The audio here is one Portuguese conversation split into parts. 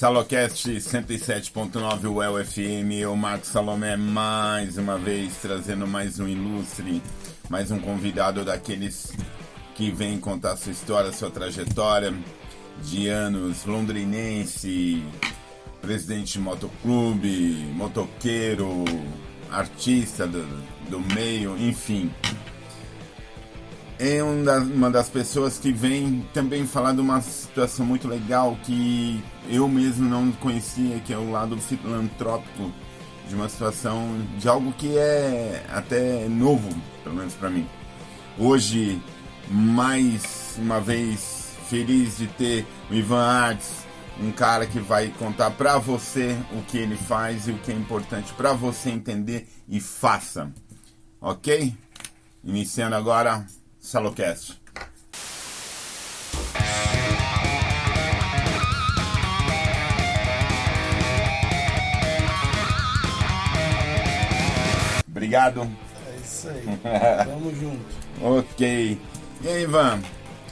Salocast 107.9 UEL FM, eu Marcos Salomé mais uma vez trazendo mais um ilustre, mais um convidado daqueles que vem contar sua história, sua trajetória de anos. Londrinense, presidente de motoclube, motoqueiro, artista do, do meio, enfim é uma das pessoas que vem também falar de uma situação muito legal que eu mesmo não conhecia, que é o lado filantrópico de uma situação, de algo que é até novo, pelo menos para mim. Hoje, mais uma vez, feliz de ter o Ivan Arts, um cara que vai contar para você o que ele faz e o que é importante para você entender e faça. Ok? Iniciando agora Salocast. Obrigado. É isso aí. Tamo junto. ok. E aí, Ivan?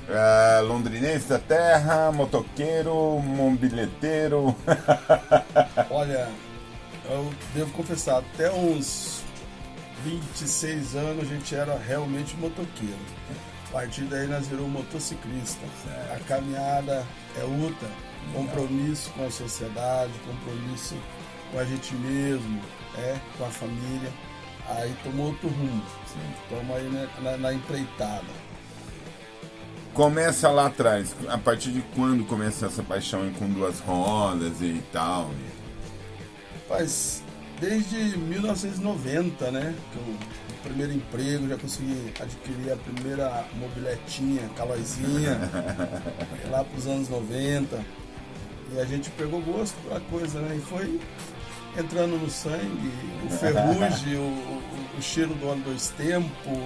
É, londrinense da terra, motoqueiro, mobileteiro. Olha, eu devo confessar, até uns 26 anos a gente era realmente motoqueiro. A partir daí nós viramos motociclista. A caminhada é luta, compromisso com a sociedade, compromisso com a gente mesmo, é, com a família. Aí tomou outro rumo. Estamos aí na, na, na, empreitada. Começa lá atrás. A partir de quando começa essa paixão com duas rodas e tal? Rapaz, desde 1990, né? Que eu, o primeiro emprego, já consegui adquirir a primeira mobiletinha, calóizinha, lá para os anos 90. E a gente pegou gosto pela coisa, né? E foi entrando no sangue, o ferrugem, o, o, o, cheiro do óleo dois tempos,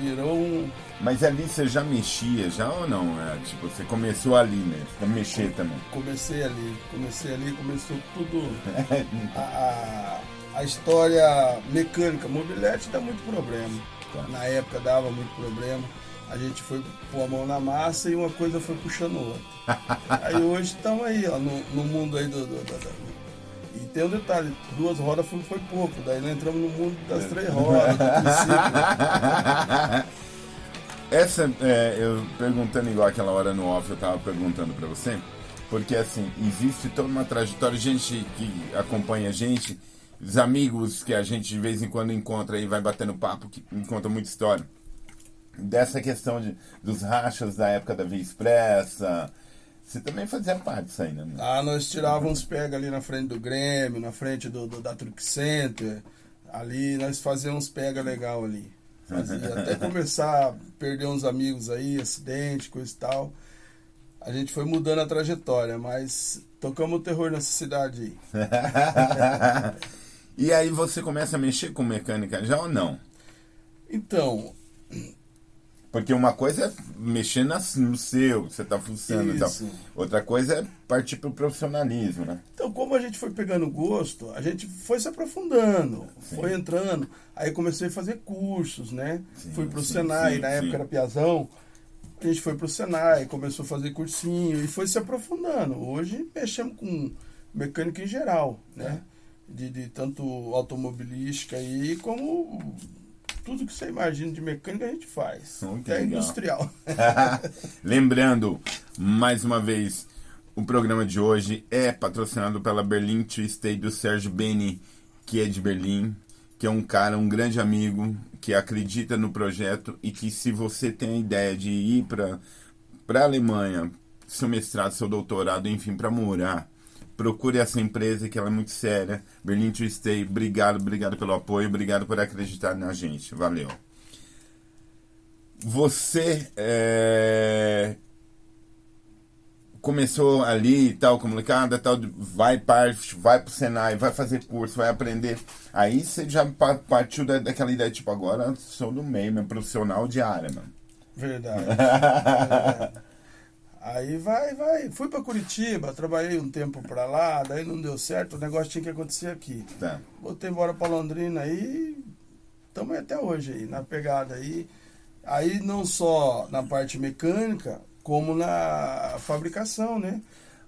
virou um. Mas ali você já mexia, já ou não? É, tipo, você começou ali mesmo, a mexer também? Comecei ali, comecei ali, começou tudo. a, a, história mecânica, mobilete dá muito problema. Tá. Na época dava muito problema. A gente foi pôr a mão na massa e uma coisa foi puxando outra. aí hoje estamos aí, ó, no, no mundo aí do, do, do e tem um detalhe, duas rodas foi, foi pouco, daí nós entramos no mundo das três rodas, Essa, é, eu perguntando igual aquela hora no off, eu tava perguntando para você, porque assim, existe toda uma trajetória, gente que acompanha a gente, os amigos que a gente de vez em quando encontra e vai batendo papo, que conta muita história. Dessa questão de, dos rachas da época da Via Expressa, você também fazia parte disso aí, né? Ah, nós tirávamos pega ali na frente do Grêmio, na frente do, do da Truck Center. Ali nós fazíamos pega legal ali. Fazia, até começar a perder uns amigos aí, acidente, coisa e tal. A gente foi mudando a trajetória, mas tocamos o terror nessa cidade aí. e aí você começa a mexer com mecânica já ou não? Então, porque uma coisa é mexer no seu, você está funcionando e tal. Outra coisa é partir para o profissionalismo, né? Então, como a gente foi pegando gosto, a gente foi se aprofundando, sim. foi entrando. Aí comecei a fazer cursos, né? Sim, Fui para o Senai, sim, na época era Piazão. A gente foi para o Senai, começou a fazer cursinho e foi se aprofundando. Hoje mexemos com mecânica em geral, né? É. De, de tanto automobilística aí como tudo que você imagina de mecânica a gente faz. Muito até industrial. Lembrando, mais uma vez, o programa de hoje é patrocinado pela Berlin Tree do Sérgio Beni, que é de Berlim, que é um cara, um grande amigo, que acredita no projeto e que se você tem a ideia de ir para a Alemanha, seu mestrado, seu doutorado, enfim, para morar, Procure essa empresa que ela é muito séria. Berlin to Stay, obrigado, obrigado pelo apoio, obrigado por acreditar na gente. Valeu. Você é, começou ali e tal, comunicada, tal, vai para vai pro Senai, vai fazer curso, vai aprender. Aí você já partiu da, daquela ideia, tipo, agora sou do meio, meu profissional de área, mano. Verdade. Verdade. Aí vai, vai. Fui para Curitiba, trabalhei um tempo para lá, daí não deu certo, o negócio tinha que acontecer aqui. Tá. Voltei embora para Londrina aí, estamos até hoje aí, na pegada aí. Aí não só na parte mecânica, como na fabricação, né?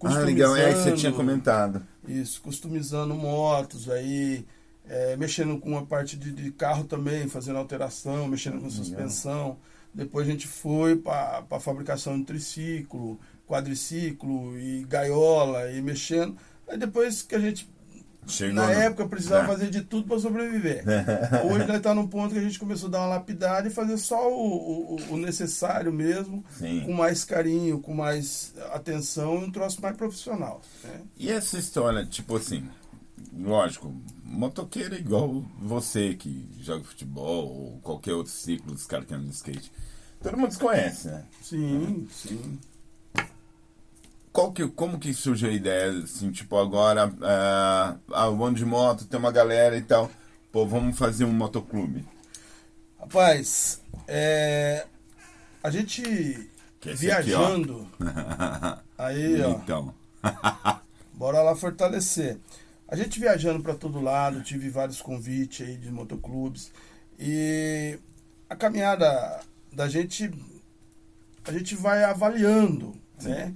Ah, legal, é que você tinha comentado. Isso, customizando motos, aí é, mexendo com a parte de, de, carro também, fazendo alteração, mexendo com suspensão. Depois a gente foi para a fabricação de triciclo, quadriciclo e gaiola e mexendo. Aí depois que a gente Chegou na no... época precisava é. fazer de tudo para sobreviver. Hoje nós está num ponto que a gente começou a dar uma lapidada e fazer só o, o, o necessário mesmo, Sim. com mais carinho, com mais atenção e um troço mais profissional. Né? E essa história, tipo assim, lógico, motoqueiro é igual você que joga futebol ou qualquer outro ciclo dos caras que andam de skate. Todo mundo se conhece, né? Sim, é. sim qual que, como que surgiu a ideia, assim, tipo, agora, uh, ah, o ano de moto, tem uma galera e tal, pô, vamos fazer um motoclube? Rapaz, é, a gente viajando, aqui, aí, ó, então. bora lá fortalecer. A gente viajando para todo lado, tive vários convites aí de motoclubes, e a caminhada da gente, a gente vai avaliando, Sim. né?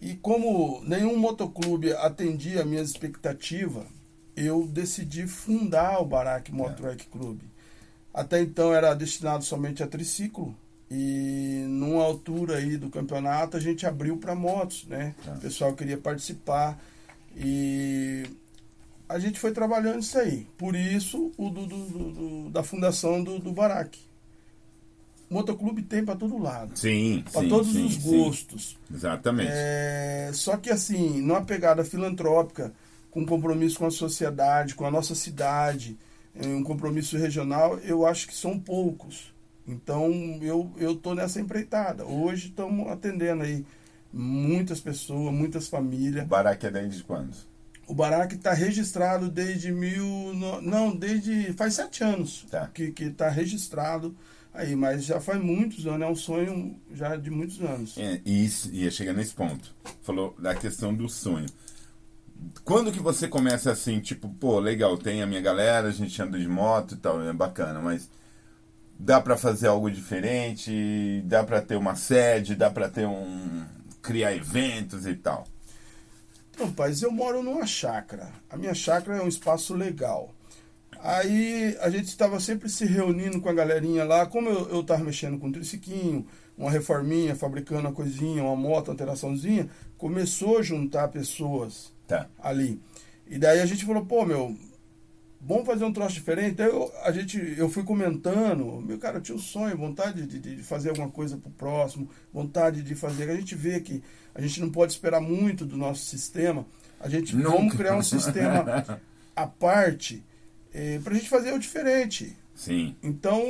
E como nenhum motoclube atendia a minha expectativa, eu decidi fundar o Barack Motorcycle é. Club. Até então era destinado somente a triciclo e numa altura aí do campeonato a gente abriu para motos, né? É. O pessoal queria participar e a gente foi trabalhando isso aí. Por isso o do, do, do, da fundação do, do Barack motoclube tem para todo lado. Sim, Para todos sim, os gostos. Sim. Exatamente. É, só que assim, numa pegada filantrópica, com compromisso com a sociedade, com a nossa cidade, um compromisso regional, eu acho que são poucos. Então eu tô nessa empreitada. Hoje estamos atendendo aí muitas pessoas, muitas famílias. O Baraque é desde quando? O Baraque está registrado desde mil. Não, desde. faz sete anos tá. que está registrado aí, mas já faz muitos anos, é um sonho já de muitos anos. É, e isso, ia chegar nesse ponto. Falou da questão do sonho. Quando que você começa assim, tipo, pô, legal, tem a minha galera, a gente anda de moto e tal, é bacana, mas dá para fazer algo diferente, dá para ter uma sede, dá para ter um criar eventos e tal. Então, paz, eu moro numa chácara. A minha chácara é um espaço legal. Aí a gente estava sempre se reunindo com a galerinha lá, como eu estava mexendo com um triciquinho, uma reforminha, fabricando uma coisinha, uma moto, uma alteraçãozinha, começou a juntar pessoas tá. ali. E daí a gente falou, pô, meu, vamos fazer um troço diferente. Aí eu, a gente, eu fui comentando, meu cara, eu tinha um sonho, vontade de, de fazer alguma coisa pro próximo, vontade de fazer. A gente vê que a gente não pode esperar muito do nosso sistema. A gente Nunca. vamos criar um sistema à parte é, pra gente fazer o diferente. Sim. Então,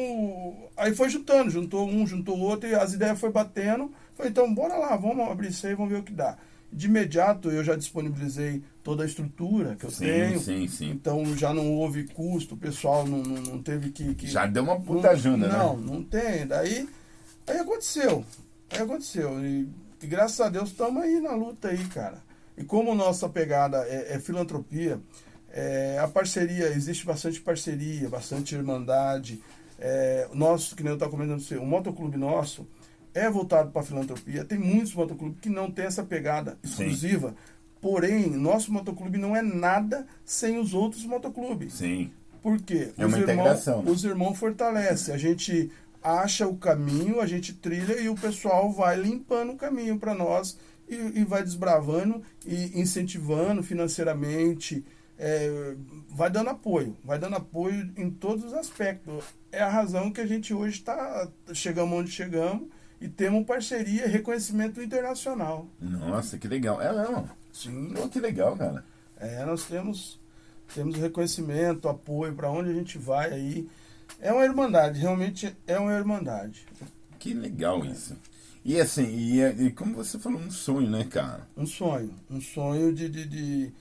aí foi juntando, juntou um, juntou outro, e as ideias foi batendo. Falei, então, bora lá, vamos abrir isso aí, vamos ver o que dá. De imediato, eu já disponibilizei toda a estrutura que eu sim, tenho. Sim, sim. Então, já não houve custo, o pessoal não, não, não teve que, que, Já deu uma puta ajuda, né? Não, não tem. Daí, aí aconteceu. Aí aconteceu. E, e graças a Deus, estamos aí na luta aí, cara. E como nossa pegada é, é filantropia, é, a parceria, existe bastante parceria, bastante irmandade. É, nosso, que nem eu estava comentando você, o motoclube nosso é voltado para a filantropia. Tem muitos motoclubes que não tem essa pegada exclusiva. Sim. Porém, nosso motoclube não é nada sem os outros motoclubes. Sim. Por quê? É uma os integração. Irmãos, os irmãos fortalecem. A gente acha o caminho, a gente trilha e o pessoal vai limpando o caminho para nós e, e vai desbravando e incentivando financeiramente é, vai dando apoio, vai dando apoio em todos os aspectos. É a razão que a gente hoje está chegamos onde chegamos e temos parceria e reconhecimento internacional. Nossa, que legal. É mesmo? Sim. Oh, que legal, cara. É, nós temos temos reconhecimento, apoio para onde a gente vai aí. É uma irmandade, realmente é uma irmandade. Que legal isso. E assim, e, e como você falou, um sonho, né, cara? Um sonho. Um sonho de, de, de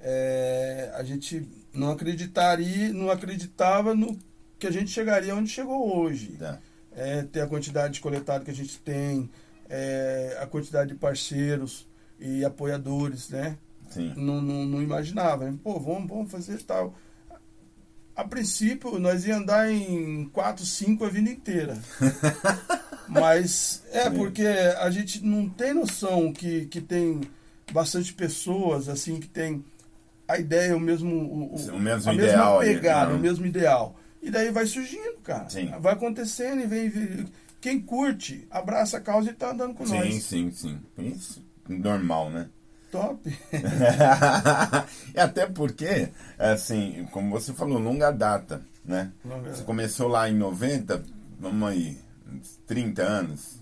é, a gente não acreditaria, não acreditava no que a gente chegaria onde chegou hoje. Tá. É, ter a quantidade de coletado que a gente tem, é, a quantidade de parceiros e apoiadores, né? Sim. Não, não, não imaginava. Né? Pô, vamos, vamos fazer tal. A princípio, nós ia andar em 4, 5 a vida inteira. Mas é Sim. porque a gente não tem noção que, que tem bastante pessoas assim que tem a ideia, o mesmo, o, o mesmo a ideal, mesma pegada, né? o mesmo ideal. E daí vai surgindo, cara. Sim. Vai acontecendo e vem, vem- Quem curte, abraça a causa e tá andando com Sim, nós. sim, sim. Isso, normal, né? Top. e até porque, assim, como você falou, longa data, né? Longa- Você começou lá em 90, vamos aí, uns 30 anos.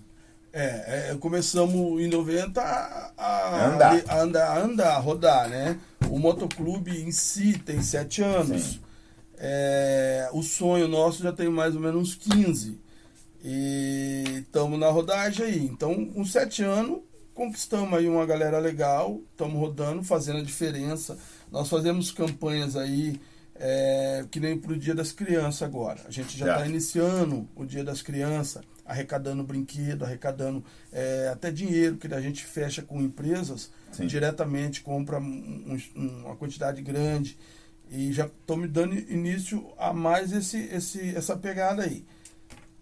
É, é, começamos em 90 a, a, Andar. a andar, a andar, rodar, né? O motoclube em si tem sete anos. Sim. É, o sonho nosso já tem mais ou menos uns 15. E estamos na rodagem aí. Então, com sete anos, conquistamos aí uma galera legal, estamos rodando, fazendo a diferença. Nós fazemos campanhas aí, é, que nem pro Dia das Crianças agora. A gente já Já. está iniciando o Dia das Crianças, arrecadando brinquedo, arrecadando é, até dinheiro, que a gente fecha com empresas Sim. diretamente, compra um- um- uma quantidade grande. E já estou me dando início a mais esse, esse, essa pegada aí.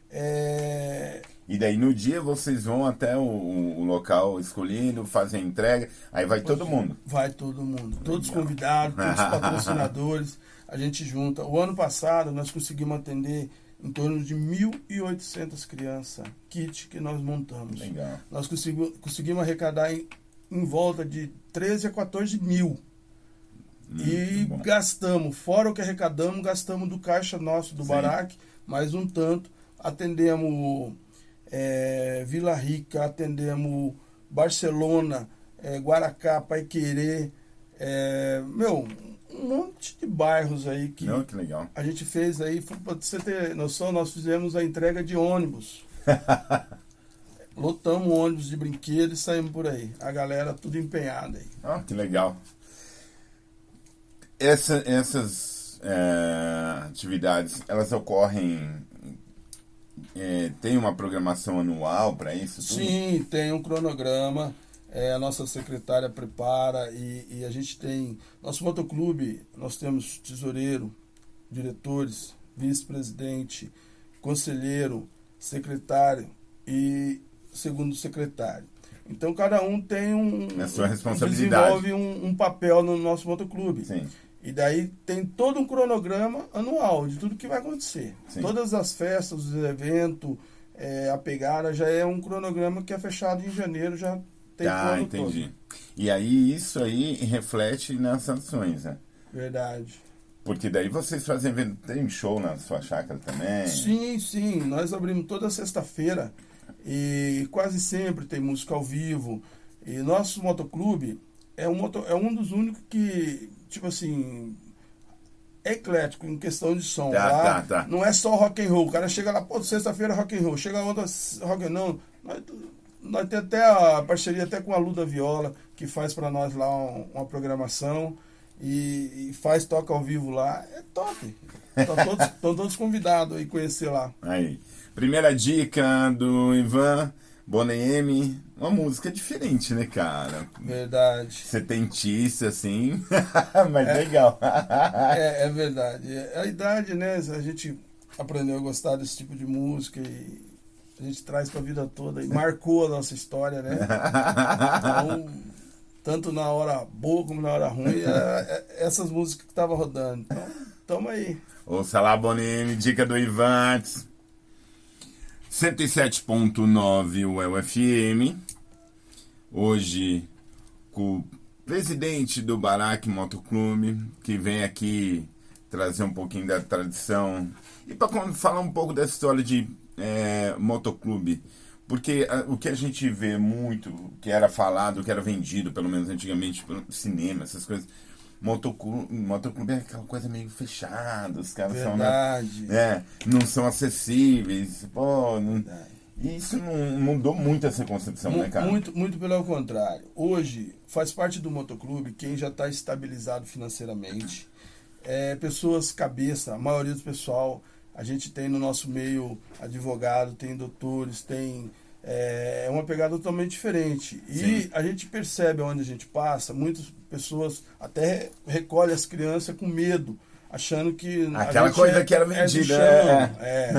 É, E daí no dia vocês vão até o, o local escolhido, fazem a entrega, aí vai todo mundo. Vai todo mundo. Todos Legal. convidados, todos patrocinadores. A gente junta. O ano passado nós conseguimos atender em torno de 1.800 crianças, kit que nós montamos. Legal. Nós conseguimos, conseguimos arrecadar em, em volta de 13 a 14 mil. E bom. gastamos, fora o que arrecadamos, gastamos do caixa nosso, do Sim. Baraque, mais um tanto. Atendemos é, Vila Rica, atendemos Barcelona, é, Guaracá, Paiquerê, é, meu, um monte de bairros aí que Não, que legal. a gente fez aí, para você ter noção, nós fizemos a entrega de ônibus. Lotamos ônibus de brinquedo e saímos por aí. A galera tudo empenhada aí. Ah, que legal. Essa- essas é, atividades, elas ocorrem. é, tem uma programação anual para isso? tudo? Sim, tem um cronograma. é, a nossa secretária prepara e, e a gente tem. Nosso motoclube, nós temos tesoureiro, diretores, vice-presidente, conselheiro, secretário e segundo secretário. Então cada um tem um. É sua responsabilidade. Desenvolve um, um papel no nosso motoclube. Sim. E daí tem todo um cronograma anual de tudo que vai acontecer. Sim. Todas as festas, os eventos, é, a pegada já é um cronograma que é fechado em janeiro, já tem Tá, ano entendi. E aí isso aí reflete nas ações, né? todo. Verdade. Porque daí vocês fazem evento, tem show na sua chácara também? Sim, sim. Nós abrimos toda sexta-feira e quase sempre tem música ao vivo. E nosso motoclube é um, moto, é um dos únicos que, tipo assim, eclético em questão de som. Tá, lá. tá, tá. Não é só rock and roll. O cara chega lá, pô, sexta-feira é rock and roll. Chega outra rock and não. Nós, nós temos até a parceria até com a Luda Viola, que faz pra nós lá um- uma programação e, e faz toca ao vivo lá. É top. Estão todos, tão todos convidados aí conhecer lá. Aí. Primeira dica do Ivan Bonem, uma música diferente, né, cara? Verdade. Setentista, assim, mas legal. É, é verdade. É a idade, né? A gente aprendeu a gostar desse tipo de música e a gente traz pra vida toda e marcou a nossa história, né? Então, tanto na hora boa como na hora ruim, é- é- essas músicas que estavam rodando. Então, tamo aí. Ouça lá, Bonem, dica do Ivan. 107.9 UFM. Hoje com o presidente do Barack Motoclube, que vem aqui trazer um pouquinho da tradição e para falar um pouco dessa história de é, motoclube. Porque ah, o que a gente vê muito, que era falado, que era vendido, pelo menos antigamente, pelo cinema, essas coisas, motoclube, motoclube é aquela coisa meio fechada, os caras são. né, Verdade. é, não são acessíveis. Pô, não- Verdade. e isso não mudou muito essa concepção, Mu- né, cara? Muito, muito pelo contrário. Hoje, faz parte do motoclube quem já está estabilizado financeiramente. É, pessoas cabeça, a maioria do pessoal, a gente tem no nosso meio advogado, tem doutores, tem. É é uma pegada totalmente diferente. E Sim. a gente percebe onde a gente passa, muitas pessoas até recolhem as crianças com medo, achando que. Aquela gente coisa é- que era é vendida, chão, é.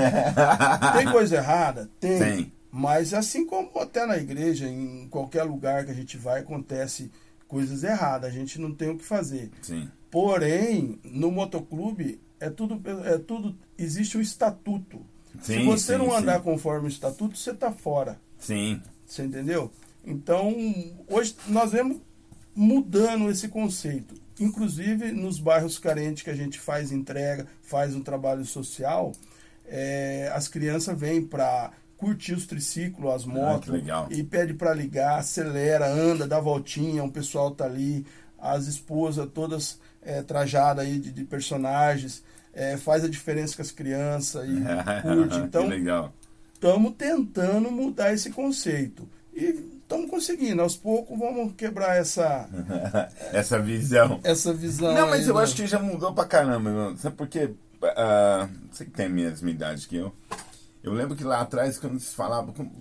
Tem coisa errada? Tem. Tem. Mas assim como até na igreja, em qualquer lugar que a gente vai, acontece coisas erradas, a gente não tem o que fazer. Sim. Porém, no motoclube é tudo, é tudo existe um estatuto. Sim, Se você sim, não andar sim. conforme o estatuto, você está fora. Sim. Você entendeu? Então, hoje nós vemos mudando esse conceito. Inclusive, nos bairros carentes que a gente faz entrega, faz um trabalho social, é, as crianças vêm para curtir os triciclos, as motos, Ah, que legal. e pede para ligar, acelera, anda, dá voltinha, o pessoal tá ali, as esposas todas é, trajadas aí de, de personagens, é, faz a diferença com as crianças e curte. Então, estamos tentando mudar esse conceito. E estamos conseguindo. Aos poucos vamos quebrar essa, Essa visão. essa visão. Não, mas aí eu do- acho que já mudou pra caramba, meu. Sabe por quê? Ah, você que tem a mesma idade que eu. Eu lembro que lá atrás, quando se falava, como,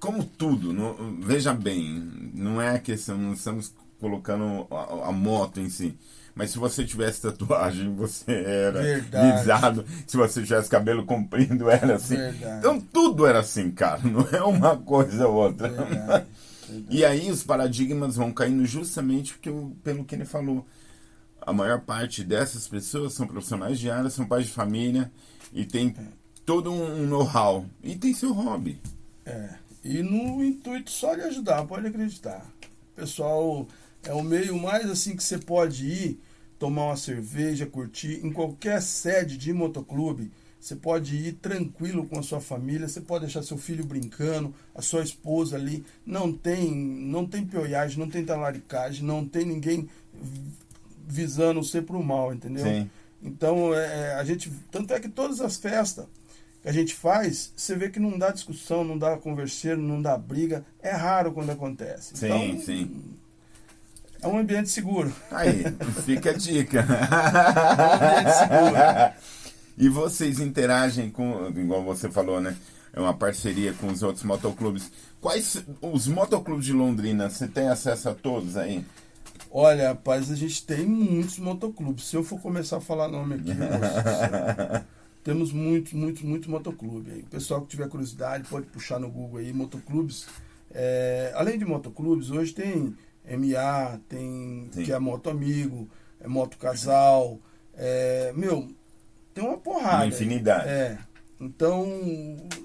como tudo, não- veja bem, não é a questão, não estamos colocando a, a moto em si. Mas se você tivesse tatuagem, você era Verdade. visado. Se você tivesse cabelo comprido, era assim. Verdade. Então tudo era assim, cara. Não é uma coisa ou outra. Verdade. E aí os paradigmas vão caindo justamente porque, o- pelo que ele falou. A maior parte dessas pessoas são profissionais de área, são pais de família e tem todo um know-how. E tem seu hobby. É. E no intuito só de ajudar, pode acreditar. Pessoal, é o meio mais assim que você pode ir, tomar uma cerveja, curtir, em qualquer sede de motoclube. Você pode ir tranquilo com a sua família, você pode deixar seu filho brincando, a sua esposa ali. Não tem, não tem pioiagem, não tem talaricagem, não tem ninguém visando você pro mal, entendeu? Sim. Então, é, a gente. Tanto é que todas as festas que a gente faz, você vê que não dá discussão, não dá converseiro, não dá briga. É raro quando acontece. Sim, então, sim. É um ambiente seguro. Aí, fica a dica. É um ambiente seguro. E vocês interagem com, igual você falou, né? É uma parceria com os outros motoclubes. Quais os motoclubes de Londrina, você tem acesso a todos aí? Olha, rapaz, a gente tem muitos motoclubes. Se eu for começar a falar nome aqui, nossa temos muitos, muitos, muitos motoclubes aí. O pessoal que tiver curiosidade pode puxar no Google aí, motoclubes. É, além de motoclubes, hoje tem MA, tem Sim. que é Moto Amigo, é Moto Casal. É, meu, tem uma porrada. Uma infinidade. É. Então,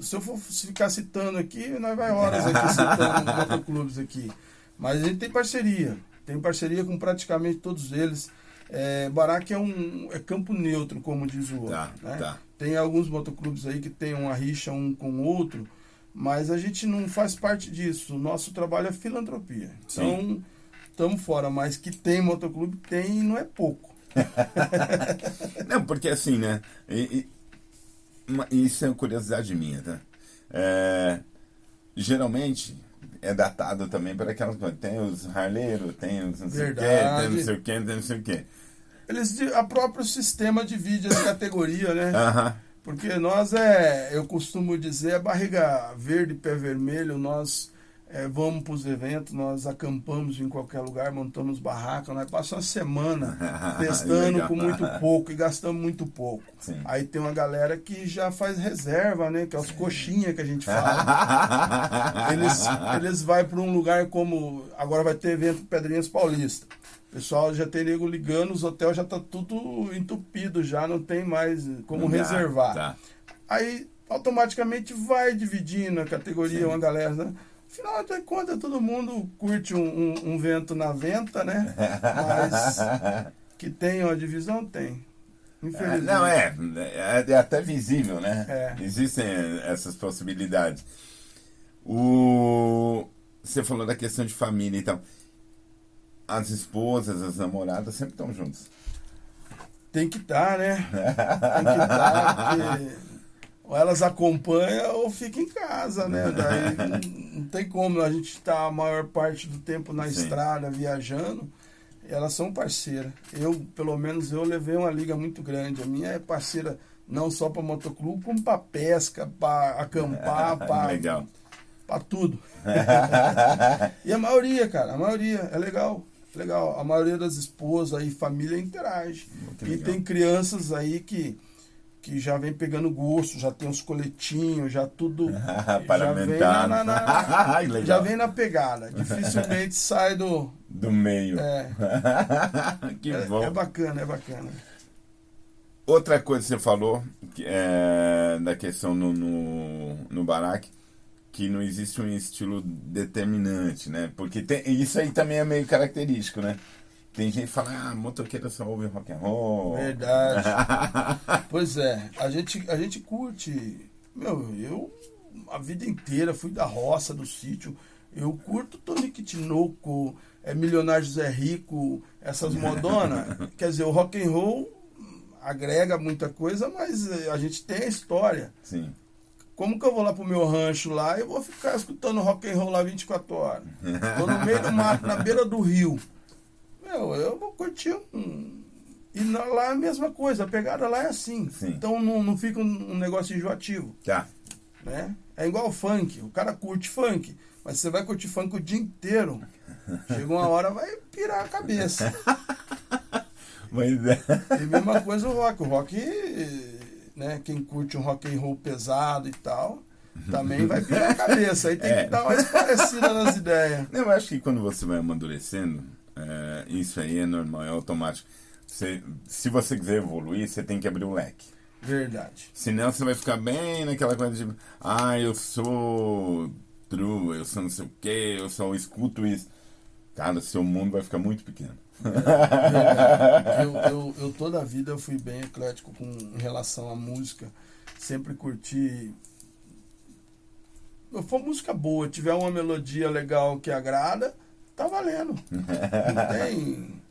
se eu for ficar citando aqui, nós vai horas aqui citando motoclubes aqui. Mas a gente tem parceria. Tem parceria com praticamente todos eles. É, Baraque é um é campo neutro, como diz o outro. Tá, né? tá. Tem alguns motoclubes aí que tem uma rixa um com o outro, mas a gente não faz parte disso. O nosso trabalho é filantropia. Então, estamos fora. Mas que tem motoclube, tem e não é pouco. Não, porque assim, né? e- e- uma- isso é uma curiosidade minha, tá? É, geralmente é datado também para aquelas coisas. Tem os harleiros, tem os não sei o quê, tem não sei o quê, tem não sei o quê. Eles, a próprio sistema divide as categorias, né? Aham. Porque nós é, eu costumo dizer, barriga verde, pé vermelho, nós é, vamos para os eventos, nós acampamos em qualquer lugar, montamos barraca, nós passamos uma semana testando Legal. com muito pouco e gastamos muito pouco. Sim. Aí tem uma galera que já faz reserva, né? Que é os coxinha que a gente fala. eles, eles vai para um lugar como. Agora vai ter evento Pedrinhas Paulista. Pessoal já tem nego ligando, os hotéis já tá tudo entupido, já não tem mais como Não dá, reservar. tá. Aí automaticamente vai dividindo a categoria, Sim. uma galera, né? Afinal de contas, todo mundo curte um, um- um vento na venta, né? Mas que tem uma divisão, tem. Infelizmente. Não, é, é, é até visível, né? É. Existem essas possibilidades. O, você falou da questão de família e tal. As esposas, as namoradas sempre estão juntas. Tem que estar, né? Tem que estar, porque ou elas acompanham ou fica em casa, né? Daí não, tem como a gente estar a maior parte do tempo na Sim. estrada, viajando. Elas são parceiras. Eu, pelo menos, eu levei uma liga muito grande. A minha é parceira não só para motoclube, como para pesca, para acampar, para Legal. para tudo. e a maioria, cara, a maioria é legal. Legal. A maioria das esposas e família interage. Muito E legal. tem crianças aí que, que já vem pegando gosto, já tem os coletinhos, já tudo. já vem na, na, na já vem na pegada. Dificilmente sai do. Do meio. É. que é, bom. É bacana, é bacana. Outra coisa que você falou é, da questão no, no, no Barack, que não existe um estilo determinante, né? Porque tem, isso aí também é meio característico, né? Tem gente que fala, ah, motoqueiro só ouve rock and roll. Verdade. pois é, a gente, a gente curte. Meu, eu a vida inteira fui da roça, do sítio. Eu curto Tonique Tinoco, é Milionário José Rico, essas modonas. Quer dizer, o rock and roll agrega muita coisa, mas eh, a gente tem a história. Sim. Como que eu vou lá pro meu rancho lá e vou ficar escutando rock and roll lá 24 horas? Tô no meio do mato, na beira do rio. Meu, eu vou curtir um. E lá é a mesma coisa, a pegada lá é assim. Sim. Então não, não fica um, um negócio enjoativo. Tá. Né? É igual funk. O cara curte funk, mas você vai curtir funk o dia inteiro. Chega uma hora, vai pirar a cabeça. Mas é. E mesma coisa o rock. O rock, né? Quem curte um rock and roll pesado e tal, também vai pirar a cabeça. Aí tem é. que dar mais parecida nas ideias. Eu acho que quando você vai amadurecendo, é, isso aí é normal, é automático. Você, se você quiser evoluir, você tem que abrir o leque. Verdade. Senão você vai ficar bem naquela coisa de, ah, eu sou true, eu sou não sei o que, eu só escuto isso. Cara, seu mundo vai ficar muito pequeno. Eu, eu, eu, toda a vida eu fui bem eclético com em relação à música. Sempre curti. For música boa, tiver uma melodia legal que agrada, tá valendo. Não tem.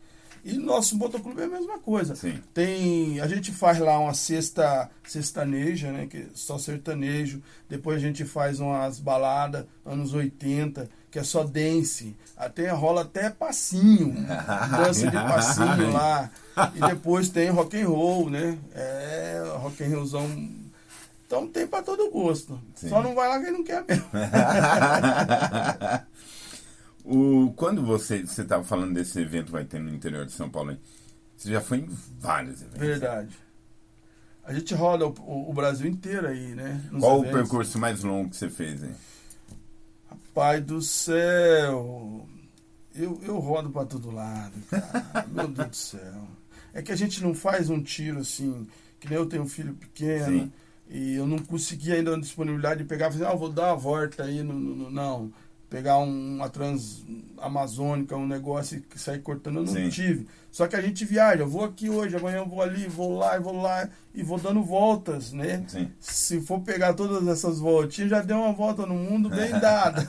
E nosso motoclube é a mesma coisa. Sim. Tem, a gente faz lá uma cesta sertaneja, né, que é só sertanejo. Depois a gente faz umas baladas anos 80, que é só dance. Até rola até passinho, dança de passinho lá. E depois tem rock and roll, né? É, rock and rollzão então tem para todo gosto. Sim. Só não vai lá quem não quer mesmo. O, quando você estava falando desse evento vai ter no interior de São Paulo, hein? você já foi em vários eventos. Verdade. A gente roda o, o Brasil inteiro aí, né? Qual eventos. o percurso mais longo que você fez, hein? Pai do céu! Eu, eu rodo para todo lado, cara. Meu Deus do céu. É que a gente não faz um tiro assim, que nem eu tenho um filho pequeno. Sim. E eu não consegui ainda a disponibilidade de pegar e fazer, ah, vou dar uma volta aí. No, no, no, não pegar um, uma transamazônica, um negócio que sair cortando, eu não Sim. tive. Só que a gente viaja, eu vou aqui hoje, amanhã eu vou ali, vou lá, vou lá e vou dando voltas, né? Sim. Se for pegar todas essas voltinhas, já deu uma volta no mundo bem dada.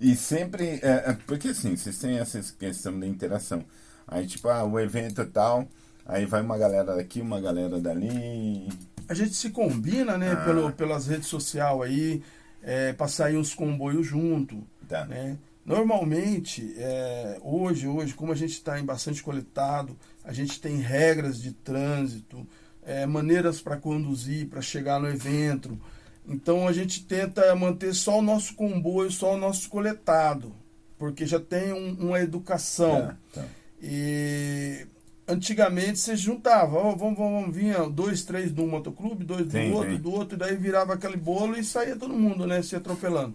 e sempre, é, é, porque assim, vocês têm essa questão da interação. Aí tipo, ah, o evento é tal, aí vai uma galera daqui, uma galera dali. A gente se combina, né, ah. pelo, pelas redes sociais aí é, para sair os comboios junto. Tá. Né? Normalmente, é, hoje, hoje, como a gente está em bastante coletado, a gente tem regras de trânsito, é, maneiras para conduzir, para chegar no evento. Então a gente tenta manter só o nosso comboio, só o nosso coletado, porque já tem um, uma educação. É, tá. E antigamente você juntava, oh, vamos, vamos, vinha dois, três do motoclube, dois do sim, outro, sim. do outro, e daí virava aquele bolo e saía todo mundo, né, se atropelando.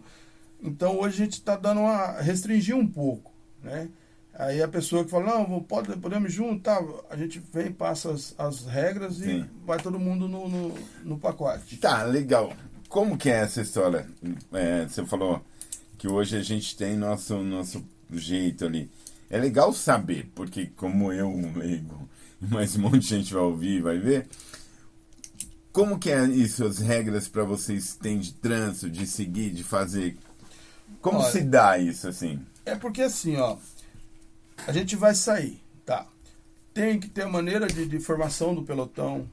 Então hoje a gente está dando uma. restringir um pouco, né? Aí a pessoa que fala, não, pode, podemos juntar, a gente vem, passa as, as regras sim. e vai todo mundo no, no, no, pacote. Tá, legal. Como que é essa história? É, você falou que hoje a gente tem nosso, nosso jeito ali. É legal saber, porque como eu, um leigo, mas um monte de gente vai ouvir vai ver, como que é isso, as regras para vocês têm de trânsito, de seguir, de fazer? Como Olha, se dá isso, assim? É porque assim, ó, a gente vai sair, tá? Tem que ter maneira de, de formação do pelotão,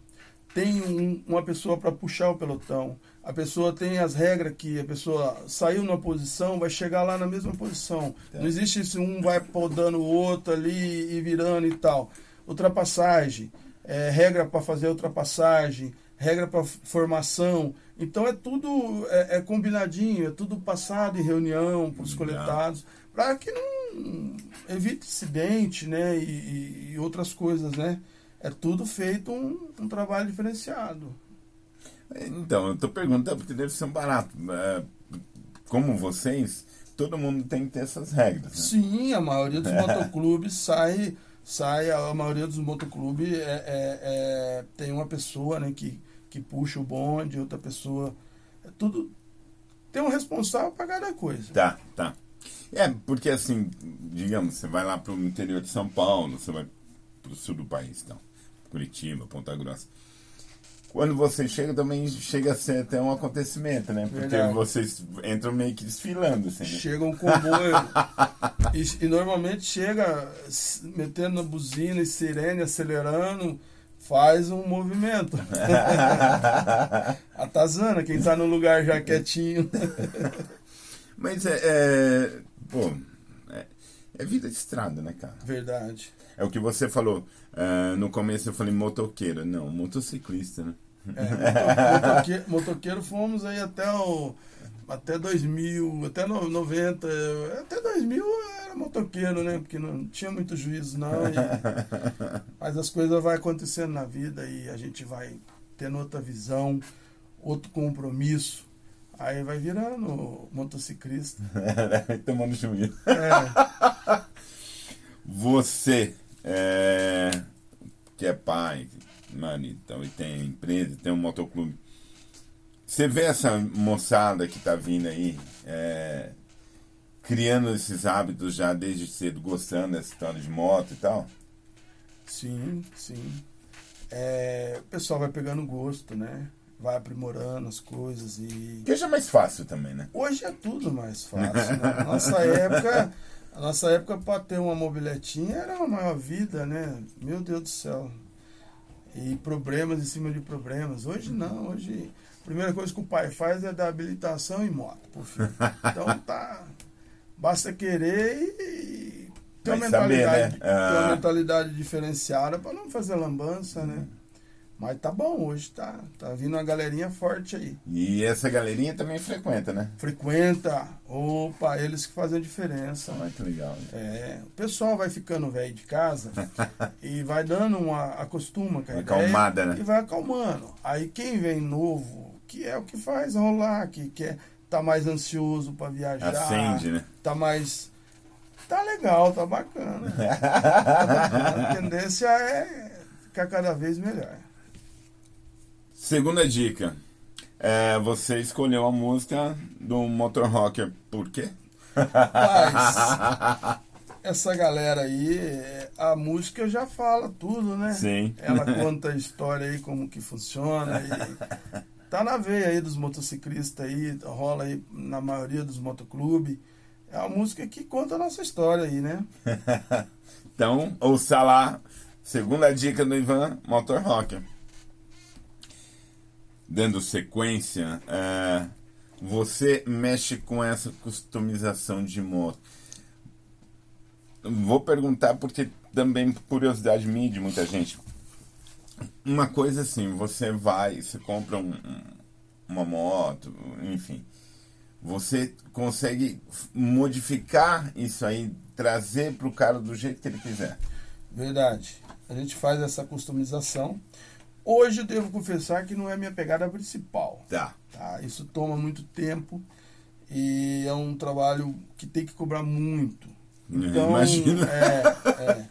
tem um, uma pessoa para puxar o pelotão, a pessoa tem as regras que a pessoa saiu numa posição, vai chegar lá na mesma posição. Não existe isso, um vai podando o outro ali e virando e tal. Ultrapassagem, é, regra para fazer ultrapassagem, regra para formação. Então é tudo é, é, combinadinho, é tudo passado em reunião para os coletados, para que não evite acidente né, e, e outras coisas, né? é tudo feito um, um trabalho diferenciado. Então, eu estou perguntando porque deve ser um barato. É, como vocês, todo mundo tem que ter essas regras. Né? Sim, a maioria dos motoclubes sai, sai, a maioria dos motoclubes é, é, é, tem uma pessoa né, que, que puxa o bonde, outra pessoa. É tudo. Tem um responsável para cada coisa. Tá, tá. É, porque assim, digamos, você vai lá para o interior de São Paulo, você vai para o sul do país, então, Curitiba, Ponta Grossa quando você chega também chega a ser até um acontecimento, né? Porque Verdade. vocês entram meio que desfilando, assim. Né? Chega um comboio e, e, normalmente chega metendo na buzina e sirene, acelerando, faz um movimento. Atazana, quem tá no lugar já quietinho. Mas é, é pô, é, é, vida de estrada, né, cara? Verdade. É o que você falou. Uh, no começo eu falei motoqueiro. Não, motociclista, né? É, motoqueiro, motoqueiro fomos aí até o até 2000, até 90, até 2000 era motoqueiro, né? Porque não tinha muito juízo não. E, mas as coisas vão acontecendo na vida e a gente vai tendo outra visão, outro compromisso. Aí vai virando motociclista. Tomando juízo. É. Você, é, que é pai, então e tem empresa, tem um motoclube. Você vê essa moçada que está vindo aí, é, criando esses hábitos já desde cedo, gostando dessa história de moto e tal? Sim, sim. É, o pessoal vai pegando gosto, né? Vai aprimorando as coisas e. Que hoje é mais fácil também, né? Hoje é tudo mais fácil. né? Nossa época, a nossa época para ter uma mobiletinha era uma maior vida, né? Meu Deus do céu e problemas em cima de problemas. Hoje não, hoje a primeira coisa que o pai faz é dar habilitação em moto pro filho. Então tá. Basta querer e ter uma, mentalidade, saber, né? ter uma ah. mentalidade diferenciada para não fazer lambança, né? Mas tá bom, hoje tá, tá vindo uma galerinha forte aí. E essa galerinha também frequenta, né? Frequenta. Opa, eles que fazem a diferença. Ah, que legal. Né? É, o pessoal vai ficando velho de casa e vai dando uma acostuma com a Acalmada, né? E vai acalmando. Aí quem vem novo, que é o que faz rolar, que quer tá mais ansioso para viajar. Acende, né? Tá mais tá legal, tá bacana. tá bacana. A tendência é ficar cada vez melhor. Segunda dica. É, você escolheu a música do Motor Rocker. Por quê? Rapaz, essa galera aí, a música já fala tudo, né? Sim. Ela conta a história aí, como que funciona. E tá na veia aí dos motociclistas aí, rola aí na maioria dos motoclubes. É a música que conta a nossa história aí, né? então, ouça lá. Segunda dica do Ivan, Motor Rocker dando sequência, é, você mexe com essa customização de moto. Vou perguntar porque também curiosidade minha de muita gente. Uma coisa assim, você vai, você compra um, uma moto, enfim, você consegue modificar isso aí, trazer para o cara do jeito que ele quiser. Verdade. A gente faz essa customização. Hoje eu devo confessar que não é a minha pegada principal. Tá. tá. Isso toma muito tempo e é um trabalho que tem que cobrar muito. Então, Imagina. É, é.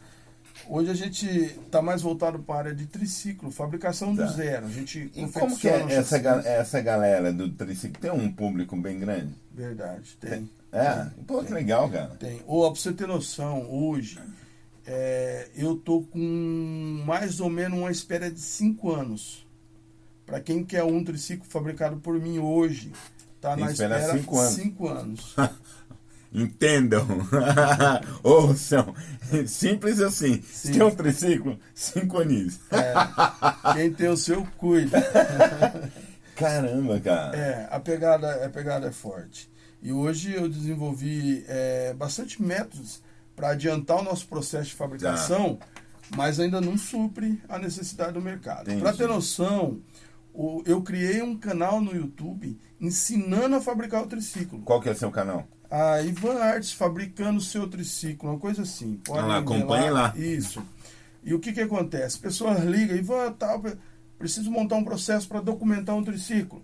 Hoje a gente está mais voltado para a área de triciclo, fabricação tá. do zero. A gente e como que é essa, ga essa galera do triciclo? Tem um público bem grande? Verdade, tem. tem. É? Tem, Pô, que legal, cara. Tem. Ou, para você ter noção, hoje é, eu tô com mais ou menos uma espera de 5 anos. Para quem quer um triciclo fabricado por mim hoje, tá Tem na espera 5 anos. Cinco anos. Entendam, ouçam, simples assim. Sim. Se tem um triciclo, cinco aninhos. É, quem tem o seu, cuida. Caramba, cara. É, a pegada, a pegada é forte. E hoje eu desenvolvi é, bastante métodos para adiantar o nosso processo de fabricação, tá. mas ainda não supre a necessidade do mercado. Para ter noção, eu criei um canal no YouTube ensinando a fabricar o triciclo. Qual que é o seu canal? A Ivan Arts fabricando o seu triciclo, uma coisa assim. Pode ah, acompanhe lá. Isso. E o que que acontece? Pessoas ligam vão, tal, preciso montar um processo para documentar um triciclo.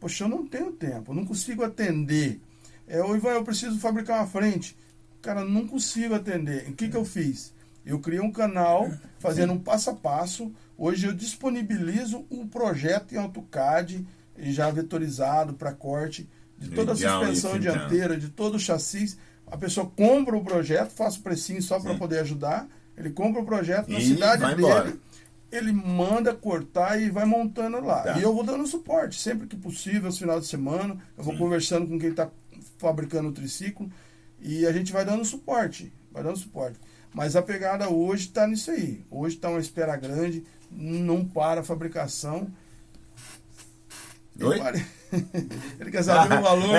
Poxa, eu não tenho tempo, não consigo atender. É, o Ivan, eu preciso fabricar uma frente. Cara, não consigo atender. O que que eu fiz? Eu criei um canal fazendo um passo a passo. Hoje eu disponibilizo um projeto em AutoCAD já vetorizado para corte de toda Legal, a suspensão isso, dianteira, então. de todo o chassi. A pessoa compra o projeto, faz o precinho só para poder ajudar. Ele compra o projeto na e cidade dele. Embora. Ele manda cortar e vai montando lá. Tá. E eu vou dando suporte, sempre que possível, no final de semana. Eu vou Sim. conversando com quem está fabricando o triciclo. E a gente vai dando suporte. Vai dando suporte. Mas a pegada hoje está nisso aí. Hoje está uma espera grande, não para a fabricação. Oi? Ele quer saber o valor.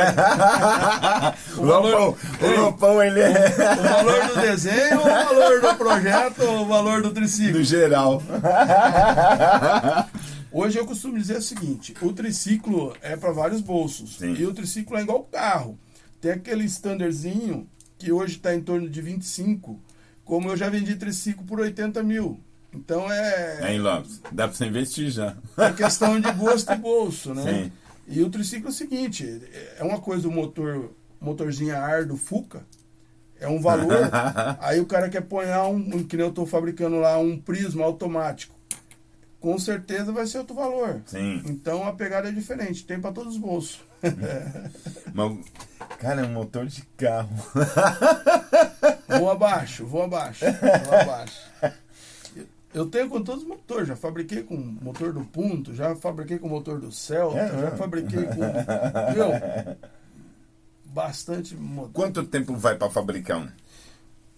o, valor o Lopão, ele é. O valor do desenho, o valor do projeto, o valor do triciclo. Do geral. Hoje eu costumo dizer o seguinte: o triciclo é para vários bolsos. Sim. E o triciclo é igual carro. Tem aquele standardzinho que hoje está em torno de 25, como eu já vendi triciclo por 80 mil. Então é. É em Lopes. Dá para você investir já. É questão de gosto e bolso, né? Sim. E o triciclo é o seguinte: é uma coisa o motor, motorzinho a ar do Fuca, é um valor. aí o cara quer pôr um, que nem eu estou fabricando lá, um prisma automático. Com certeza vai ser outro valor. Sim. Então a pegada é diferente, tem para todos os bolsos. Mas, cara, é um motor de carro. vou abaixo, vou abaixo, vou abaixo. Eu tenho com todos os motores, já fabriquei com motor do Punto, já fabriquei com motor do Celta, é, já é. fabriquei com. Viu? Bastante motor. Quanto tempo vai para fabricar um?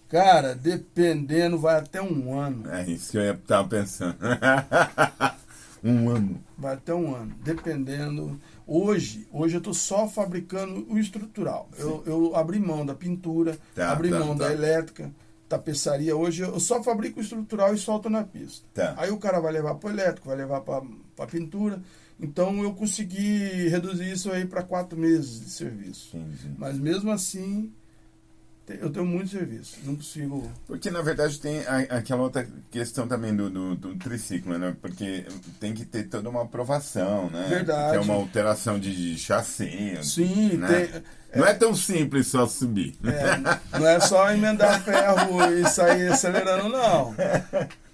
Cara, dependendo, vai até um ano. É isso que eu estava pensando. um ano. Vai até um ano, dependendo. Hoje, hoje eu estou só fabricando o estrutural. Eu, eu abri mão da pintura, tá, abri tá, mão tá. da elétrica tapeçaria hoje, eu só fabrico estrutural e solto na pista. Tá. Aí o cara vai levar para o elétrico, vai levar para pintura. Então eu consegui reduzir isso aí para quatro meses de serviço. Entendi. Mas mesmo assim, eu tenho muito serviço, não consigo. Porque na verdade tem a, aquela outra questão também do, do, do, triciclo, né? Porque tem que ter toda uma aprovação, né? Verdade. Que é uma alteração de, de chassi. Sim, né? tem. Não é, é tão simples só subir. É, não é só emendar ferro e sair acelerando, não.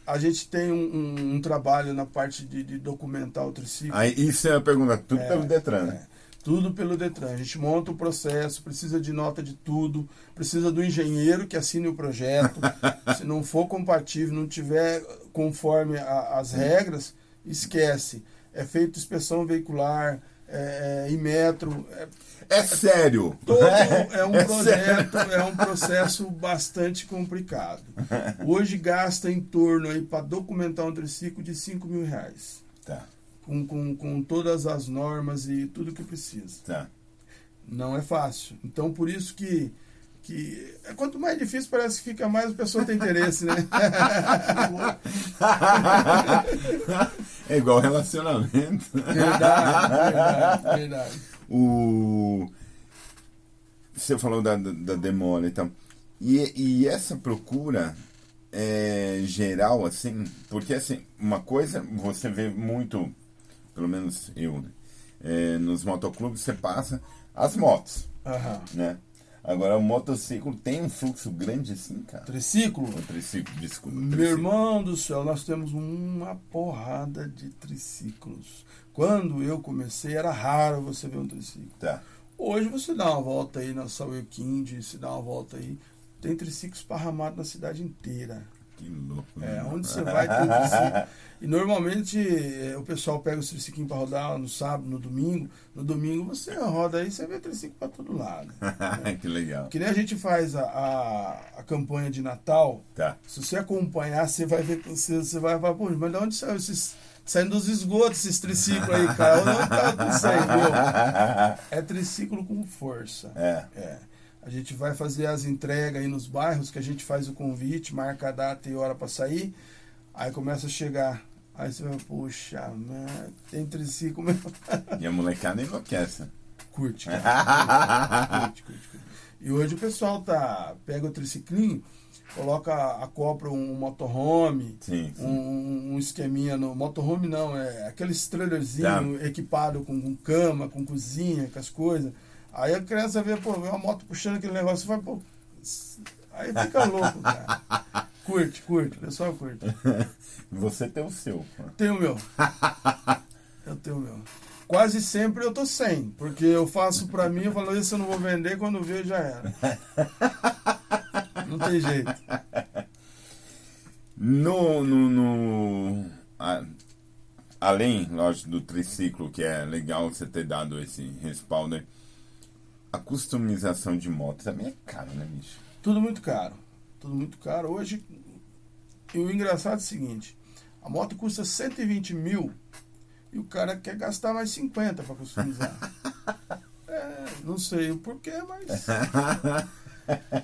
A gente tem um, um, um trabalho na parte de, de, documentar o triciclo. Aí, isso é a pergunta, tudo é, pelo Detran, né? É. Tudo pelo Detran. A gente monta o processo, precisa de nota de tudo, precisa do engenheiro que assine o projeto. Se não for compatível, não tiver conforme a, as regras, esquece. É feito inspeção veicular, é, é, em metro. É, é sério. Todo é um é projeto, sério. é um processo bastante complicado. Hoje gasta em torno aí para documentar um triciclo de 5 mil reais. Tá com, com, com todas as normas e tudo que precisa. Tá. Não é fácil. Então, por isso que, que é, quanto mais difícil parece que fica, mais a pessoa tem interesse, né? é igual relacionamento. Verdade, verdade, verdade. O... Você falou da, da demora e tal. E, e essa procura é geral, assim, porque assim, uma coisa você vê muito pelo menos eu, né? É, nos motoclubes você passa as motos, uhum. né? Agora o motociclo tem um fluxo grande assim, cara. Triciclo? O triciclo, desculpa. Meu irmão do céu, nós temos uma porrada de triciclos. Quando eu comecei era raro você ver um triciclo. Tá. Hoje você dá uma volta aí na Saúl Kind, se dá uma volta aí, tem triciclos esparramados na cidade inteira. Que louco. É, onde você vai tem triciclo. E normalmente eh, o pessoal pega o triciclo para rodar no sábado, no domingo. No domingo você roda aí, você vê triciclo para todo lado. Né? que legal. Que nem a gente faz a, a, a, campanha de Natal. Tá. Se você acompanhar, você vai ver, você, você vai falar, pô, mas de onde saiu esses. Saindo dos esgotos esses triciclos aí, cara. Onde tá aí, viu? É triciclo com força. É. É. A gente vai fazer as entregas aí nos bairros, que a gente faz o convite, marca a data e hora para sair. Aí começa a chegar. Aí você vai, puxa, tem triciclo mesmo. E a molecada enlouquece. Curte, cara. curte, curte, curte. E hoje o pessoal tá. Pega o triciclinho. coloca acopla um motorhome, Sim, sim. Um, um esqueminha no motorhome não, é aquele trailerzinho equipado com, com cama, com cozinha, com as coisas. Aí a criança vê, pô, vê uma moto puxando aquele negócio, vai, pô. Aí fica louco, cara. Curte, curte, o pessoal curte. Você tem o seu. Tenho o meu. Eu tenho o meu. Quase sempre eu tô sem, porque eu faço pra mim, eu falo, isso eu não vou vender, quando ver já era. Não tem jeito. No. no, no a, além, lógico, do triciclo, que é legal você ter dado esse respaldo, né? A customização de moto também é caro, né, bicho? Tudo muito caro. Tudo muito caro. Hoje, e o engraçado é o seguinte: a moto custa 120 mil e o cara quer gastar mais 50 para customizar. é, não sei o porquê, mas.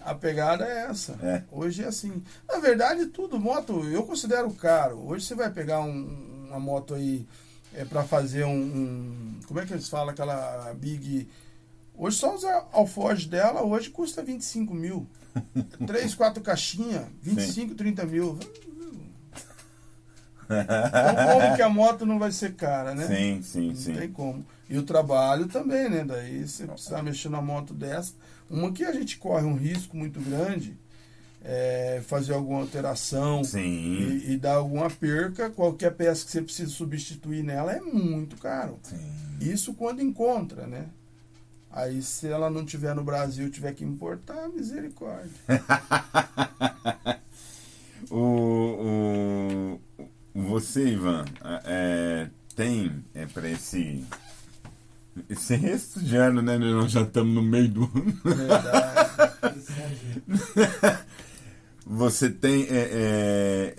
A pegada é essa. É. Hoje é assim. Na verdade, tudo moto eu considero caro. Hoje você vai pegar um, uma moto aí é, para fazer um, um, Como é que eles falam? Aquela Big. Hoje só os alforjes dela hoje custa 25 mil. Três, quatro caixinhas, 25, Sim. 30 mil. Então, como que a moto não vai ser cara, né? Sim, sim, não sim. Não tem como. E o trabalho também, né? Daí você precisa mexer na moto dessa. Uma que a gente corre um risco muito grande, é fazer alguma alteração e, e, dar alguma perca, qualquer peça que você precisa substituir nela é muito caro. Sim. Isso quando encontra, né? Aí se ela não tiver no Brasil, tiver que importar, misericórdia. o, o, você, Ivan, é, tem é, para esse esse resto de ano, né? Nós já estamos no meio do ano. Você tem é, é,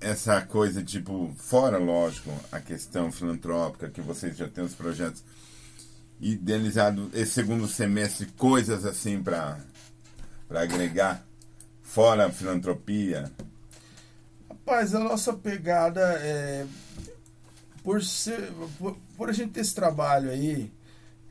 essa coisa, tipo, fora, lógico, a questão filantrópica, que vocês já têm os projetos idealizado esse segundo semestre, coisas assim para agregar, fora a filantropia? Rapaz, a nossa pegada é. Por, ser, por, por a gente ter esse trabalho aí,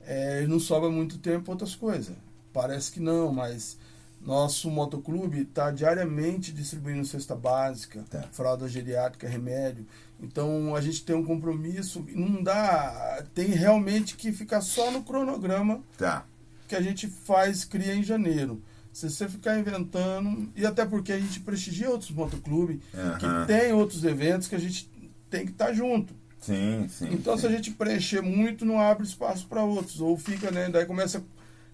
é, não sobra muito tempo outras coisas. Parece que não, mas nosso motoclube está diariamente distribuindo cesta básica, tá. fralda geriátrica, remédio. Então a gente tem um compromisso, não dá, tem realmente que ficar só no cronograma tá. que a gente faz, cria em janeiro. Se você ficar inventando, e até porque a gente prestigia outros motoclubes, uhum. que tem outros eventos que a gente tem que estar tá junto. Sim, sim. Então, sim. se a gente preencher muito, não abre espaço para outros. Ou fica, né? Daí começa a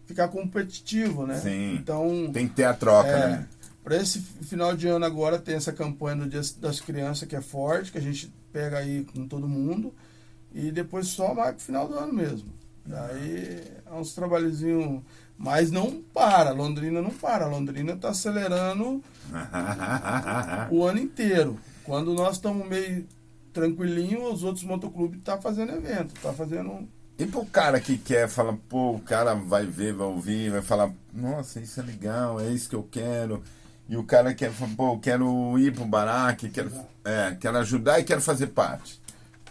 ficar competitivo, né? Sim. Então. Tem que ter a troca, é, né? Para esse final de ano agora tem essa campanha do Dia das Crianças que é forte, que a gente pega aí com todo mundo. E depois só vai pro final do ano mesmo. Daí é uns trabalhozinhos mas não para, Londrina não para. Londrina está acelerando o ano inteiro. Quando nós estamos meio tranquilinho, os outros motoclubes estão tá fazendo evento, tá fazendo. E pro cara que quer, fala, pô, o cara vai ver, vai ouvir, vai falar, nossa, isso é legal, é isso que eu quero. E o cara quer, pô, eu quero ir pro baraque, quero, é, quero ajudar e quero fazer parte.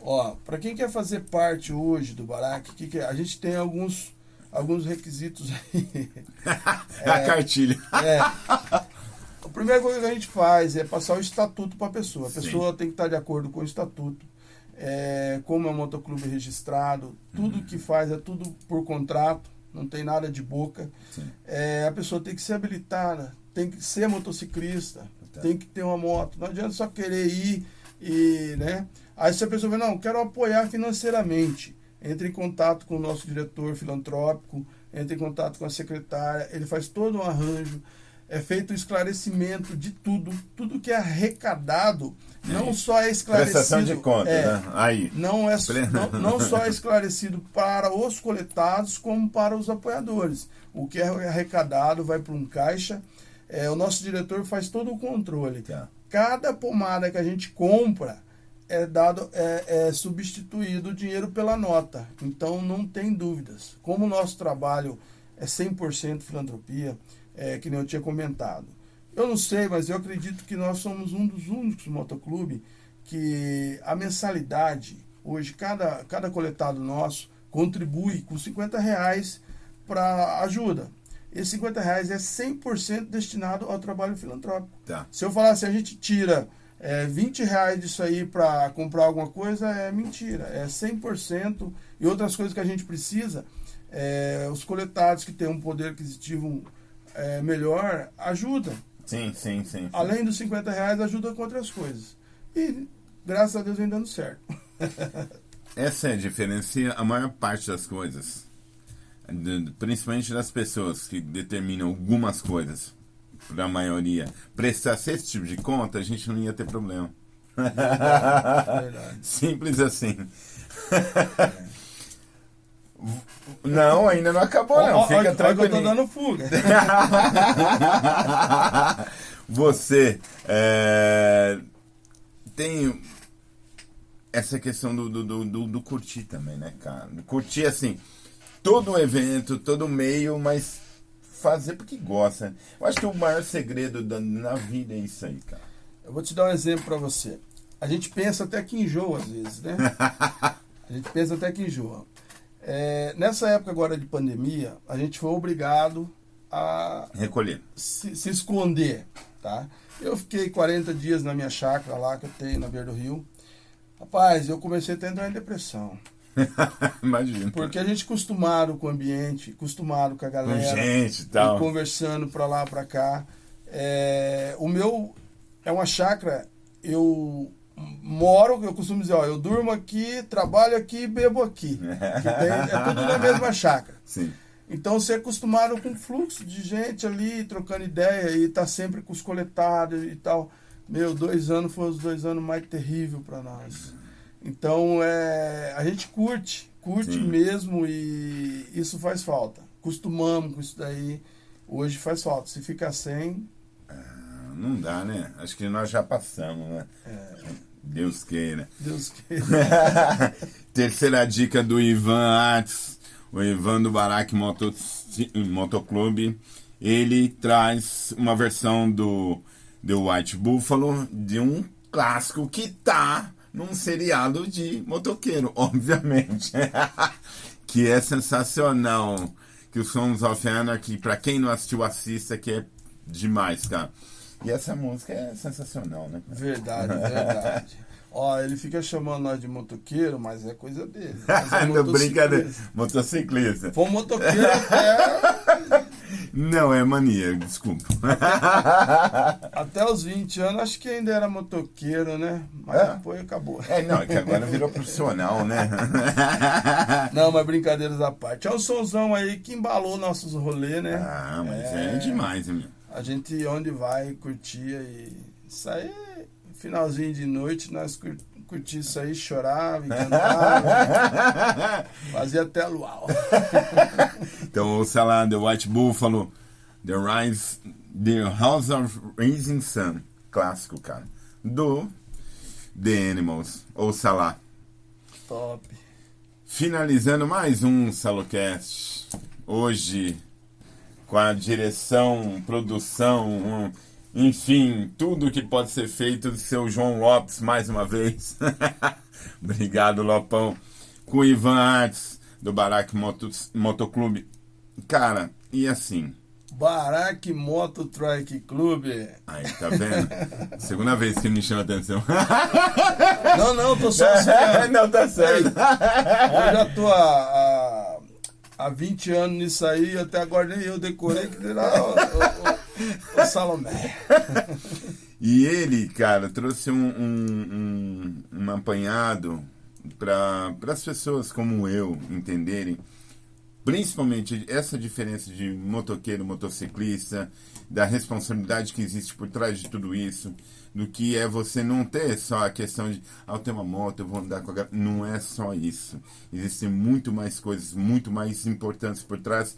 Ó, para quem quer fazer parte hoje do baraque, que que é? a gente tem alguns alguns requisitos aí. é, a cartilha. É. A primeira coisa que a gente faz é passar o estatuto para a pessoa. A pessoa Sim. tem que estar de acordo com o estatuto. É, como é um motoclube registrado, tudo uhum. que faz é tudo por contrato, não tem nada de boca. É, a pessoa tem que ser habilitada, tem que ser motociclista, tá. tem que ter uma moto. Não adianta só querer ir e, né? Aí se a pessoa vê, não, quero apoiar financeiramente entre em contato com o nosso diretor filantrópico, entre em contato com a secretária, ele faz todo um arranjo, é feito o esclarecimento de tudo, tudo que é arrecadado, não só é esclarecido. Prestação de conta, é, né? Aí. Não, é, não, não só é esclarecido para os coletados, como para os apoiadores. O que é arrecadado vai para um caixa. É, o nosso diretor faz todo o controle. Tá. Cada pomada que a gente compra, é dado é, é substituído o dinheiro pela nota. Então não tem dúvidas. Como o nosso trabalho é 100% filantropia, é, que nem eu tinha comentado. Eu não sei, mas eu acredito que nós somos um dos únicos motoclube que a mensalidade, hoje cada, cada coletado nosso contribui com 50 reais para ajuda. Esses 50 reais é 100% destinado ao trabalho filantrópico. Tá. Se eu falar se a gente tira é, 20 reais disso aí para comprar alguma coisa, é mentira. É 100% e outras coisas que a gente precisa, é, os coletados que têm um poder aquisitivo é, melhor ajudam. Sim, sim, sim, sim. Além dos 50 reais, ajuda com outras coisas. E graças a Deus vem dando certo. Essa é a diferença. A maior parte das coisas, principalmente das pessoas que determinam algumas coisas, para a maioria, prestasse esse tipo de conta, a gente não ia ter problema. Verdade. Simples assim. Não, ainda não acabou, não. Fica tranquilo. eu tô dando fuga. Você é, tem essa questão do, do, do, do, curtir também, né, cara? Curtir, assim, todo o evento, todo o meio, mas fazer porque gosta. Eu acho que o maior segredo da, na vida é isso aí, cara. Eu vou te dar um exemplo para você. A gente pensa até que enjoa às vezes, né? A gente pensa até que enjoa. É, nessa época agora de pandemia, a gente foi obrigado a recolher, se, se, esconder, tá? Eu fiquei 40 dias na minha chácara lá que eu tenho na beira do rio. Rapaz, eu comecei a entrar em depressão. Imagina. Porque a gente acostumado com o ambiente, acostumado com a galera, com gente e tal, conversando para lá para cá. É, o meu é uma chácara. Eu moro, eu costumo dizer, ó, eu durmo aqui, trabalho aqui, bebo aqui. Tem, é tudo na mesma chácara. Sim. Então você é acostumado com o fluxo de gente ali, trocando ideia e tá sempre com os coletados e tal. Meu, dois anos foram os dois anos mais terríveis para nós. Então é, a gente curte, curte Sim. mesmo e isso faz falta. Costumamos com isso daí. Hoje faz falta. Se ficar sem, não dá, né? Acho que nós já passamos, né? É. Deus queira. Deus queira. Terceira dica do Ivan Arts, o Ivan do Barack Moto, Motoclube. Ele traz uma versão do The White Buffalo de um clássico que tá num seriado de motoqueiro, obviamente. que é sensacional. Que o Sons of Anarchy, pra quem não assistiu, assista, que é demais, cara. E essa música é sensacional, né? Verdade, verdade. Ó, ele fica chamando nós de motoqueiro, mas é coisa dele. É não, brincadeira. Motociclista. Foi motoqueiro até. Não, é mania, desculpa. Até os 20 anos, acho que ainda era motoqueiro, né? Mas é? depois acabou. É, não, é que agora virou profissional, né? Não, mas brincadeiras à parte. É um somzão aí que embalou nossos rolês, né? Ah, mas é, é demais, meu a gente onde vai curtia e isso aí, finalzinho de noite, nós cur, curtia isso aí, chorava e cantava, fazia até luau. então, sei lá, The White Buffalo, The Rise, The House of Rising Sun, clássico, cara, do The Animals, ou sei lá. Top. Finalizando mais um Salocast. Hoje com a direção, produção, enfim, tudo que pode ser feito do seu João Lopes mais uma vez. Obrigado, Lopão. Com o Ivan Artes, do Barack Moto, Motoclube. Cara, e assim. Barack Moto Trike Clube. Aí, tá vendo? Segunda vez que me chama atenção. não, não, tô só assim. não, tá certo. eu já tô a, a há 20 anos nisso aí, até agora nem eu decorei que era o, o, o, o Salomé. E ele, cara, trouxe um, um, um, um apanhado para as pessoas como eu entenderem, principalmente essa diferença de motoqueiro, motociclista, da responsabilidade que existe por trás de tudo isso, do que é você não ter só a questão de, ah, eu tenho uma moto, eu vou andar com a... Não é só isso. Existem muito mais coisas, muito mais importantes por trás.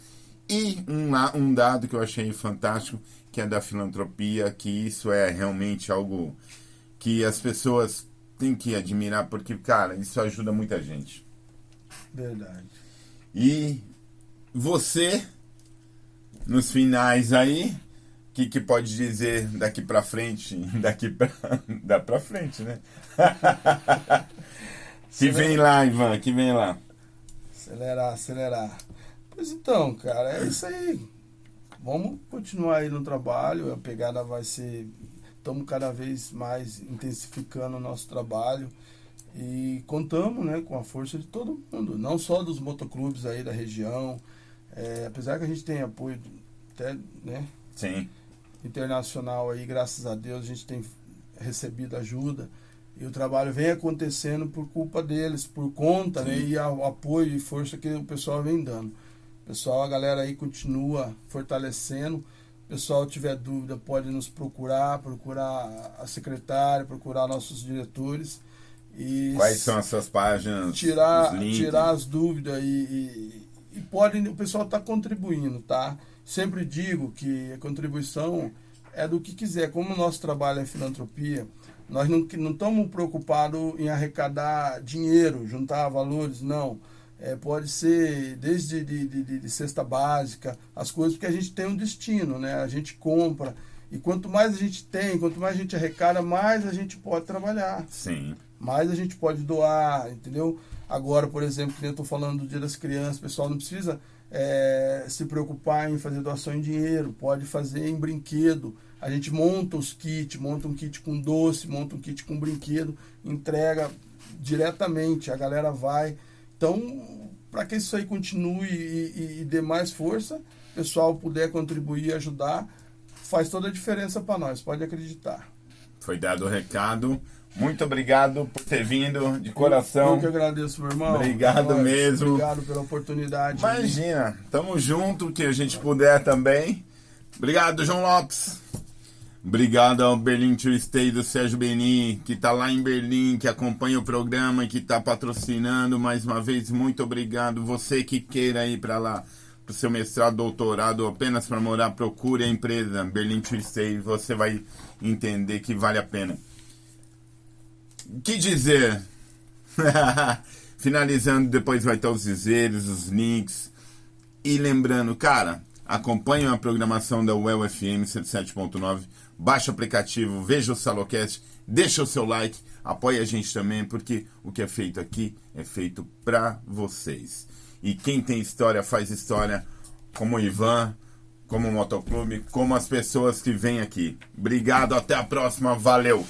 E um, um dado que eu achei fantástico, que é da filantropia, que isso é realmente algo que as pessoas têm que admirar, porque, cara, isso ajuda muita gente. Verdade. E você, nos finais aí, que, que pode dizer daqui para frente, daqui para dá para frente, né? que vem lá, Ivan, que vem lá. Acelerar, acelerar. Pois então, cara, é isso aí. vamos continuar aí no trabalho, a pegada vai ser. Estamos cada vez mais intensificando o nosso trabalho e contamos né, com a força de todo mundo, não só dos motoclubes aí da região, é, apesar que a gente tem apoio até, né, Sim. Internacional aí, graças a Deus a gente tem recebido ajuda e o trabalho vem acontecendo por culpa deles, por conta, né, e o apoio e força que o pessoal vem dando. Pessoal, a galera aí continua fortalecendo. Pessoal, tiver dúvida, pode nos procurar, procurar a secretária, procurar nossos diretores. E Quais são as suas páginas? Tirar, tirar as dúvidas e, e, e pode, o pessoal está contribuindo, tá? Sempre digo que a contribuição é do que quiser. Como o nosso trabalho é filantropia, nós não estamos preocupados em arrecadar dinheiro, juntar valores, não é, pode ser desde de, de, de, de, cesta básica, as coisas, porque a gente tem um destino, né? A gente compra. E quanto mais a gente tem, quanto mais a gente arrecada, mais a gente pode trabalhar. Sim. Mais a gente pode doar, entendeu? Agora, por exemplo, que eu estou falando do Dia das Crianças, o pessoal não precisa é, se preocupar em fazer doação em dinheiro, pode fazer em brinquedo. A gente monta os kits, monta um kit com doce, monta um kit com brinquedo, entrega diretamente, a galera vai então, para que isso aí continue e, e, e, dê mais força, o pessoal puder contribuir e ajudar, faz toda a diferença para nós, pode acreditar. Foi dado o recado. Muito obrigado por ter vindo de coração. Eu que agradeço, meu irmão. Obrigado mesmo. Obrigado pela oportunidade. Imagina, tamo junto, que a gente puder também. Obrigado, João Lopes. Obrigado ao Berlim to Stay do Sérgio Beni, que está lá em Berlim, que acompanha o programa e que está patrocinando. Mais uma vez, muito obrigado. Você que queira ir para lá, para o seu mestrado, doutorado, apenas para morar, procure a empresa Berlim to Stay. Você vai entender que vale a pena. Que dizer? Finalizando, depois vai estar os dizeres, os links. E lembrando, cara, acompanhe a programação da UEL FM 107.9 baixe o aplicativo, veja o Salocast, deixa o seu like, apoie a gente também, porque o que é feito aqui é feito para vocês. E quem tem história faz história, como o Ivan, como o Motoclube, como as pessoas que vêm aqui. Obrigado, até a próxima, valeu!